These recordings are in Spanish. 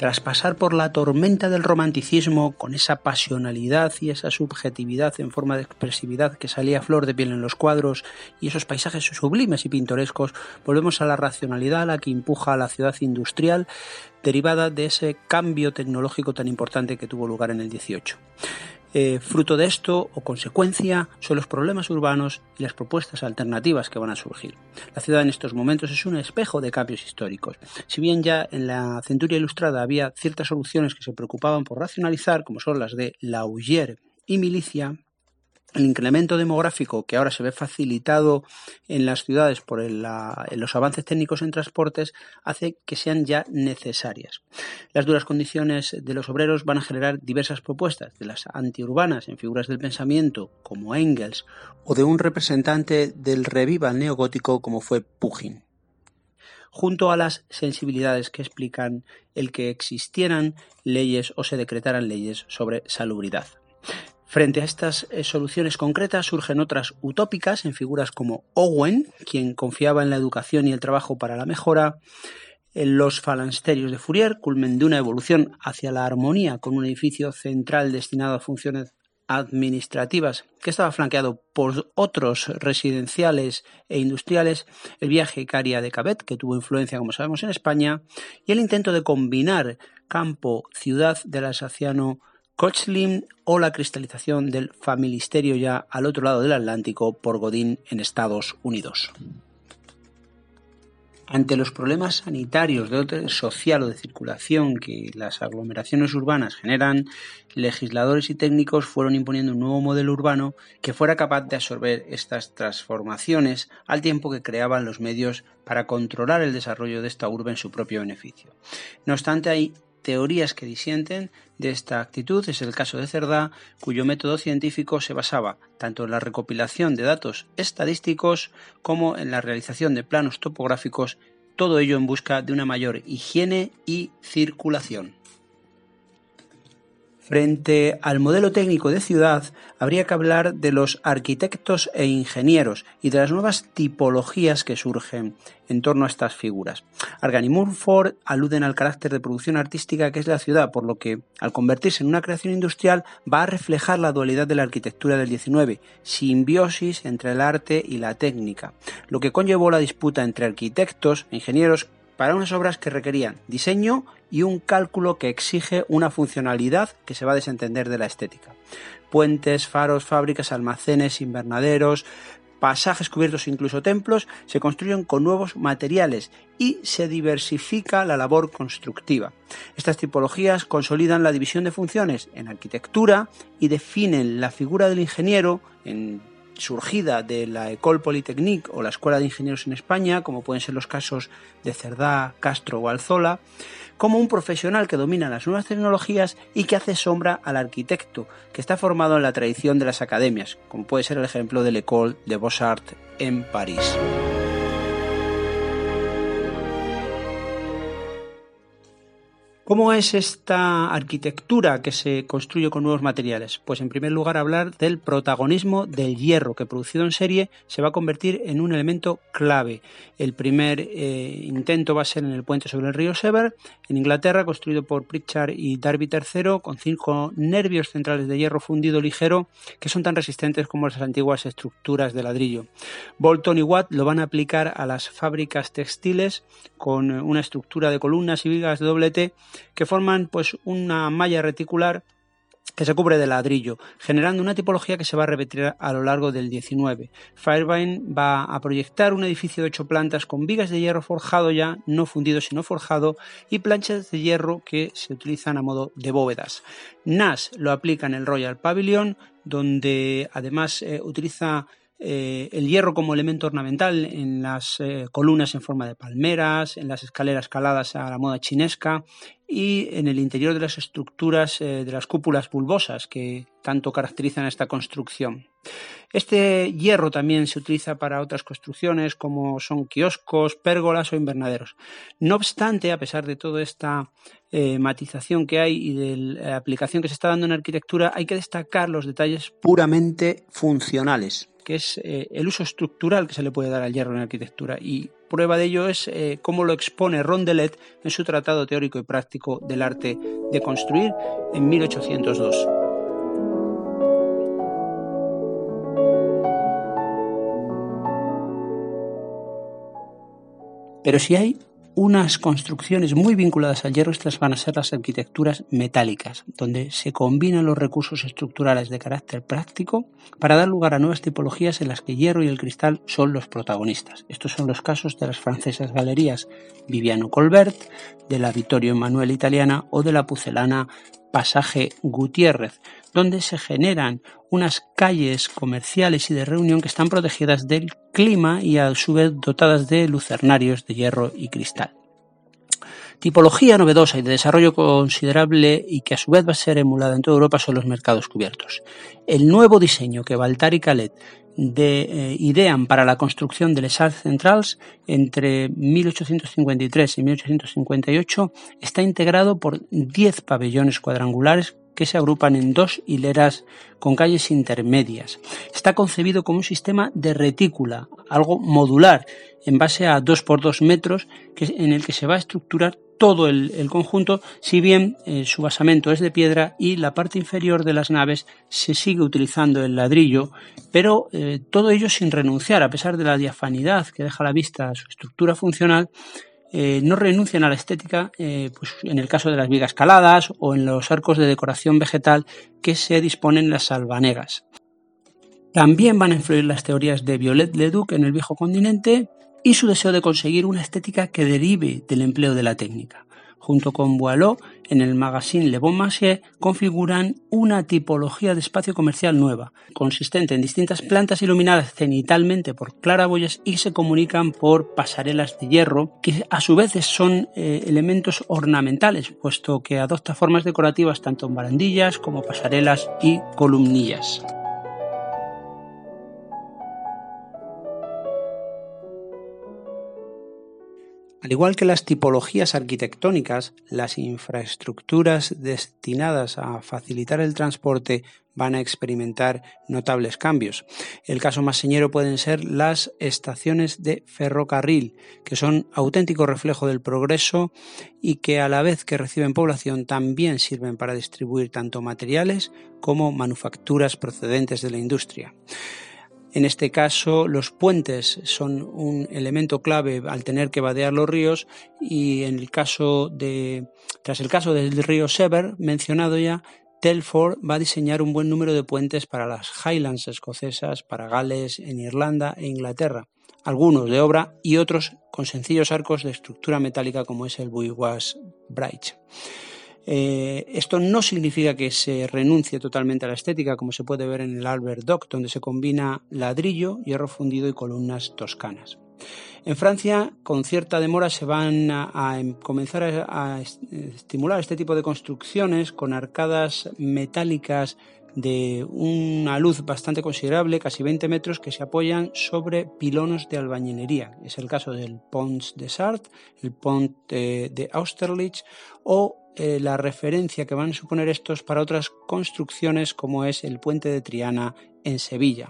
Tras pasar por la tormenta del romanticismo con esa pasionalidad y esa subjetividad en forma de expresividad que salía a flor de piel en los cuadros y esos paisajes sublimes y pintorescos, volvemos a la racionalidad a la que empuja a la ciudad industrial derivada de ese cambio tecnológico tan importante que tuvo lugar en el 18. Eh, fruto de esto o consecuencia son los problemas urbanos y las propuestas alternativas que van a surgir. La ciudad en estos momentos es un espejo de cambios históricos. Si bien ya en la centuria ilustrada había ciertas soluciones que se preocupaban por racionalizar, como son las de Laugier y Milicia, el incremento demográfico que ahora se ve facilitado en las ciudades por los avances técnicos en transportes hace que sean ya necesarias. Las duras condiciones de los obreros van a generar diversas propuestas, de las antiurbanas en figuras del pensamiento como Engels o de un representante del revival neogótico como fue Pugin junto a las sensibilidades que explican el que existieran leyes o se decretaran leyes sobre salubridad. Frente a estas eh, soluciones concretas surgen otras utópicas en figuras como Owen, quien confiaba en la educación y el trabajo para la mejora, en los falansterios de Fourier, culmen de una evolución hacia la armonía con un edificio central destinado a funciones administrativas que estaba flanqueado por otros residenciales e industriales, el viaje Icaria de Cabet, que tuvo influencia, como sabemos, en España, y el intento de combinar campo-ciudad del alsaciano Kochlim o la cristalización del familisterio ya al otro lado del Atlántico por Godín en Estados Unidos. Ante los problemas sanitarios de social o de circulación que las aglomeraciones urbanas generan, legisladores y técnicos fueron imponiendo un nuevo modelo urbano que fuera capaz de absorber estas transformaciones al tiempo que creaban los medios para controlar el desarrollo de esta urbe en su propio beneficio. No obstante, hay teorías que disienten de esta actitud es el caso de Cerdá, cuyo método científico se basaba tanto en la recopilación de datos estadísticos como en la realización de planos topográficos, todo ello en busca de una mayor higiene y circulación. Frente al modelo técnico de ciudad, habría que hablar de los arquitectos e ingenieros y de las nuevas tipologías que surgen en torno a estas figuras. Argan y Murford aluden al carácter de producción artística que es la ciudad, por lo que, al convertirse en una creación industrial, va a reflejar la dualidad de la arquitectura del XIX, simbiosis entre el arte y la técnica, lo que conllevó la disputa entre arquitectos e ingenieros para unas obras que requerían diseño y un cálculo que exige una funcionalidad que se va a desentender de la estética. Puentes, faros, fábricas, almacenes, invernaderos, pasajes cubiertos incluso templos se construyen con nuevos materiales y se diversifica la labor constructiva. Estas tipologías consolidan la división de funciones en arquitectura y definen la figura del ingeniero en surgida de la École Polytechnique o la Escuela de Ingenieros en España, como pueden ser los casos de Cerdá, Castro o Alzola, como un profesional que domina las nuevas tecnologías y que hace sombra al arquitecto, que está formado en la tradición de las academias, como puede ser el ejemplo de l'École de Beaux-Arts en París. ¿Cómo es esta arquitectura que se construye con nuevos materiales? Pues en primer lugar hablar del protagonismo del hierro, que producido en serie se va a convertir en un elemento clave. El primer eh, intento va a ser en el puente sobre el río Severn, en Inglaterra, construido por Pritchard y Darby III, con cinco nervios centrales de hierro fundido ligero que son tan resistentes como las antiguas estructuras de ladrillo. Bolton y Watt lo van a aplicar a las fábricas textiles con una estructura de columnas y vigas de doble T que forman pues una malla reticular que se cubre de ladrillo, generando una tipología que se va a repetir a lo largo del 19. Fairbairn va a proyectar un edificio de ocho plantas con vigas de hierro forjado ya, no fundido sino forjado, y planchas de hierro que se utilizan a modo de bóvedas. Nash lo aplica en el Royal Pavilion, donde además eh, utiliza eh, el hierro como elemento ornamental en las eh, columnas en forma de palmeras, en las escaleras caladas a la moda chinesca y en el interior de las estructuras eh, de las cúpulas bulbosas que tanto caracterizan esta construcción. Este hierro también se utiliza para otras construcciones como son kioscos, pérgolas o invernaderos. No obstante, a pesar de toda esta matización que hay y de la aplicación que se está dando en arquitectura, hay que destacar los detalles puramente funcionales que es eh, el uso estructural que se le puede dar al hierro en arquitectura. Y prueba de ello es eh, cómo lo expone Rondelet en su Tratado Teórico y Práctico del Arte de Construir en 1802. Pero si hay unas construcciones muy vinculadas al hierro, estas van a ser las arquitecturas metálicas, donde se combinan los recursos estructurales de carácter práctico para dar lugar a nuevas tipologías en las que hierro y el cristal son los protagonistas. Estos son los casos de las francesas galerías Viviano Colbert, de la Vittorio Emanuele italiana o de la pucelana Pasaje Gutiérrez, donde se generan unas calles comerciales y de reunión que están protegidas del clima y a su vez dotadas de lucernarios de hierro y cristal. Tipología novedosa y de desarrollo considerable y que a su vez va a ser emulada en toda Europa son los mercados cubiertos. El nuevo diseño que Baltar y Calet de, eh, idean para la construcción de Les Arts Centrals entre 1853 y 1858 está integrado por 10 pabellones cuadrangulares que se agrupan en dos hileras con calles intermedias. Está concebido como un sistema de retícula, algo modular, en base a 2 por 2 metros, en el que se va a estructurar todo el, conjunto, si bien eh, su basamento es de piedra y la parte inferior de las naves se sigue utilizando el ladrillo, pero eh, todo ello sin renunciar, a pesar de la diafanidad que deja a la vista su estructura funcional, eh, no renuncian a la estética pues en el caso de las vigas caladas o en los arcos de decoración vegetal que se disponen en las salvanegas. También van a influir las teorías de Violet Leduc en el viejo continente, y su deseo de conseguir una estética que derive del empleo de la técnica. Junto con Boileau, en el magazine Le Bon Marché, configuran una tipología de espacio comercial nueva, consistente en distintas plantas iluminadas cenitalmente por claraboyas y se comunican por pasarelas de hierro, que a su vez son eh, elementos ornamentales, puesto que adopta formas decorativas tanto en barandillas como pasarelas y columnillas. Al igual que las tipologías arquitectónicas, las infraestructuras destinadas a facilitar el transporte van a experimentar notables cambios. El caso más señero pueden ser las estaciones de ferrocarril, que son auténtico reflejo del progreso y que a la vez que reciben población también sirven para distribuir tanto materiales como manufacturas procedentes de la industria. En este caso, los puentes son un elemento clave al tener que vadear los ríos y en el caso de, tras el caso del río Sever, mencionado ya, Telford va a diseñar un buen número de puentes para las Highlands escocesas, para Gales, en Irlanda e Inglaterra, algunos de obra y otros con sencillos arcos de estructura metálica como es el Buigas Bridge. Eh, esto no significa que se renuncie totalmente a la estética, como se puede ver en el Albert Dock, donde se combina ladrillo, hierro fundido y columnas toscanas. En Francia, con cierta demora, se van a, em, comenzar a, estimular este tipo de construcciones con arcadas metálicas de una luz bastante considerable, casi 20 metros, que se apoyan sobre pilonos de albañilería. Es el caso del Pont de Sartre, el Pont de Austerlitz o eh, la referencia que van a suponer estos para otras construcciones como es el puente de Triana en Sevilla.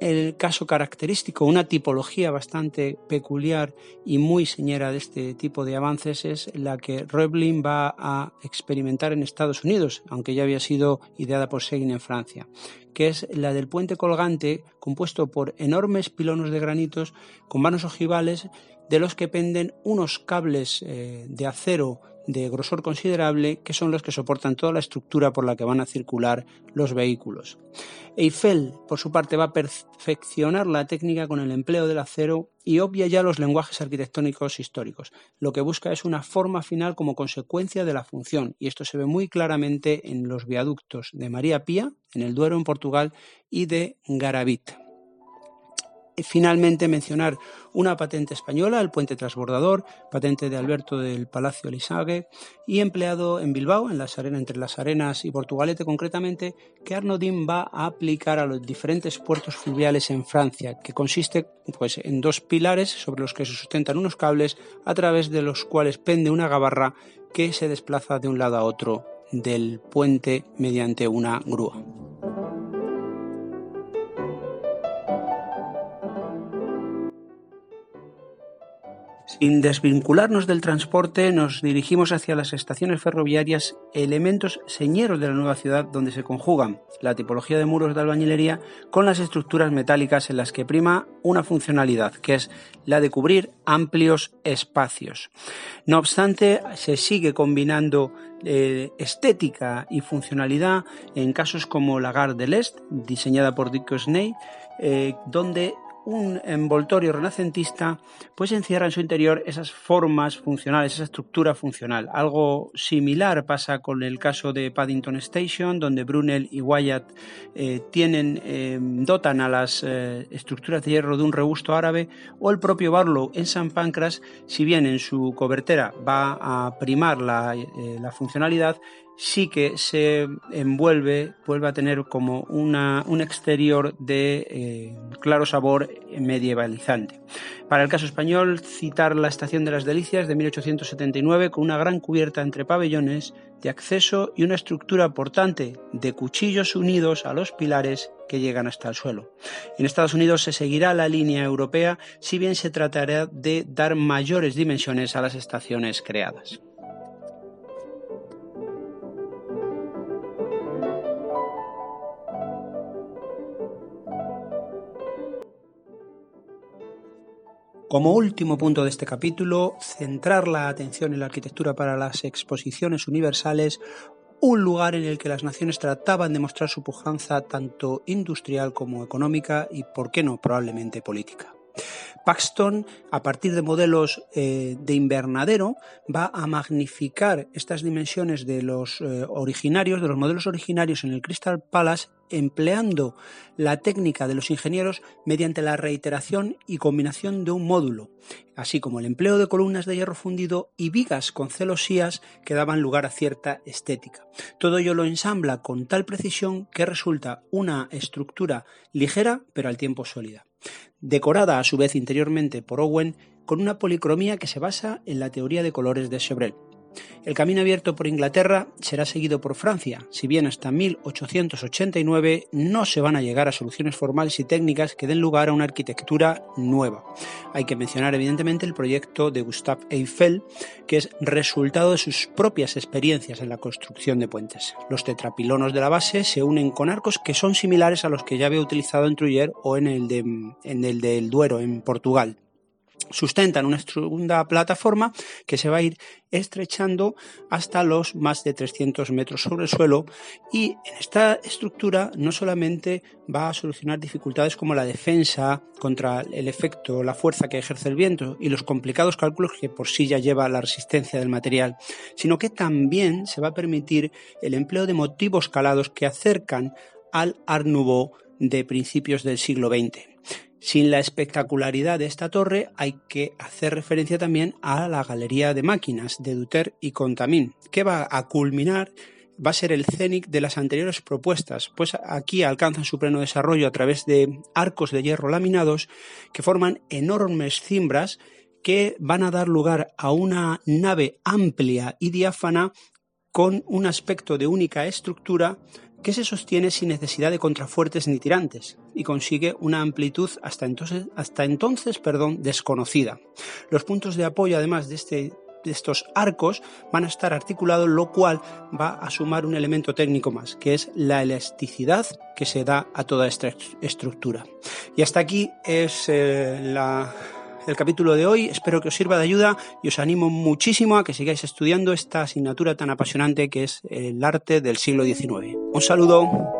El caso característico, una tipología bastante peculiar y muy señera de este tipo de avances es la que Reublin va a experimentar en Estados Unidos, aunque ya había sido ideada por Seguin en Francia, que es la del puente colgante compuesto por enormes pilonos de granitos con vanos ojivales de los que penden unos cables eh, de acero de grosor considerable que son los que soportan toda la estructura por la que van a circular los vehículos. Eiffel, por su parte, va a perfeccionar la técnica con el empleo del acero y obvia ya los lenguajes arquitectónicos históricos. Lo que busca es una forma final como consecuencia de la función, y esto se ve muy claramente en los viaductos de María Pía, en el Duero, en Portugal, y de Garavit finalmente mencionar una patente española, el puente transbordador, patente de Alberto del Palacio Elisague y empleado en Bilbao, en las arenas, entre las Arenas y Portugalete concretamente, que Arnaudin va a aplicar a los diferentes puertos fluviales en Francia, que consiste pues, en dos pilares sobre los que se sustentan unos cables a través de los cuales pende una gabarra que se desplaza de un lado a otro del puente mediante una grúa. Sin desvincularnos del transporte, nos dirigimos hacia las estaciones ferroviarias, elementos señeros de la nueva ciudad donde se conjugan la tipología de muros de albañilería con las estructuras metálicas en las que prima una funcionalidad, que es la de cubrir amplios espacios. No obstante, se sigue combinando eh, estética y funcionalidad en casos como la Gare de l'Est, diseñada por Dick Sney, eh, donde un envoltorio renacentista pues encierra en su interior esas formas funcionales, esa estructura funcional. Algo similar pasa con el caso de Paddington Station, donde Brunel y Wyatt eh, tienen, eh, dotan a las eh, estructuras de hierro de un robusto árabe, o el propio Barlow en San Pancras, si bien en su cobertera va a primar la, la funcionalidad, sí que se envuelve, vuelve a tener como una, un exterior de eh, claro sabor medievalizante. Para el caso español, citar la Estación de las Delicias de 1879 con una gran cubierta entre pabellones de acceso y una estructura portante de cuchillos unidos a los pilares que llegan hasta el suelo. En Estados Unidos se seguirá la línea europea, si bien se tratará de dar mayores dimensiones a las estaciones creadas. Como último punto de este capítulo, centrar la atención en la arquitectura para las exposiciones universales, un lugar en el que las naciones trataban de mostrar su pujanza tanto industrial como económica y, por qué no, probablemente política. Paxton, a partir de modelos eh, de invernadero, va a magnificar estas dimensiones de los eh, originarios, de los modelos originarios en el Crystal Palace, empleando la técnica de los ingenieros mediante la reiteración y combinación de un módulo, así como el empleo de columnas de hierro fundido y vigas con celosías que daban lugar a cierta estética. Todo ello lo ensambla con tal precisión que resulta una estructura ligera pero al tiempo sólida decorada a su vez interiormente por Owen con una policromía que se basa en la teoría de colores de Chevreul. El camino abierto por Inglaterra será seguido por Francia, si bien hasta 1889 no se van a llegar a soluciones formales y técnicas que den lugar a una arquitectura nueva. Hay que mencionar evidentemente el proyecto de Gustave Eiffel, que es resultado de sus propias experiencias en la construcción de puentes. Los tetrapilonos de la base se unen con arcos que son similares a los que ya había utilizado en Trujillo o en el, de, el del Duero, en Portugal sustentan una segunda plataforma que se va a ir estrechando hasta los más de 300 metros sobre el suelo y en esta estructura no solamente va a solucionar dificultades como la defensa contra el efecto, la fuerza que ejerce el viento y los complicados cálculos que por sí ya lleva la resistencia del material, sino que también se va a permitir el empleo de motivos calados que acercan al Art de principios del siglo XX. Sin la espectacularidad de esta torre hay que hacer referencia también a la galería de máquinas de Duter y Contamín, que va a culminar va a ser el cénic de las anteriores propuestas, pues aquí alcanzan su pleno desarrollo a través de arcos de hierro laminados que forman enormes cimbras que van a dar lugar a una nave amplia y diáfana con un aspecto de única estructura que se sostiene sin necesidad de contrafuertes ni tirantes y consigue una amplitud hasta entonces, hasta entonces perdón, desconocida. Los puntos de apoyo, además de, este, de estos arcos, van a estar articulados, lo cual va a sumar un elemento técnico más, que es la elasticidad que se da a toda esta estructura. Y hasta aquí es eh, la el capítulo de hoy. Espero que os sirva de ayuda y os animo muchísimo a que sigáis estudiando esta asignatura tan apasionante que es el arte del siglo XIX. Un saludo.